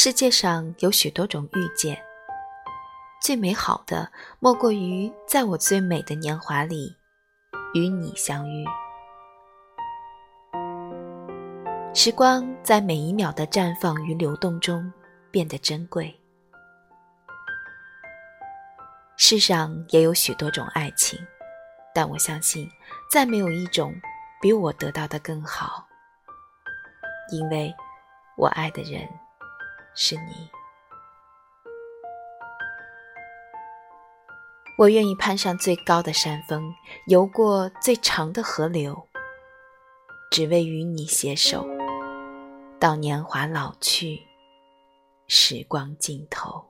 世界上有许多种遇见，最美好的莫过于在我最美的年华里与你相遇。时光在每一秒的绽放与流动中变得珍贵。世上也有许多种爱情，但我相信，再没有一种比我得到的更好，因为我爱的人是你。我愿意攀上最高的山峰游过最长的河流只为与你携手到年华老去时光尽头。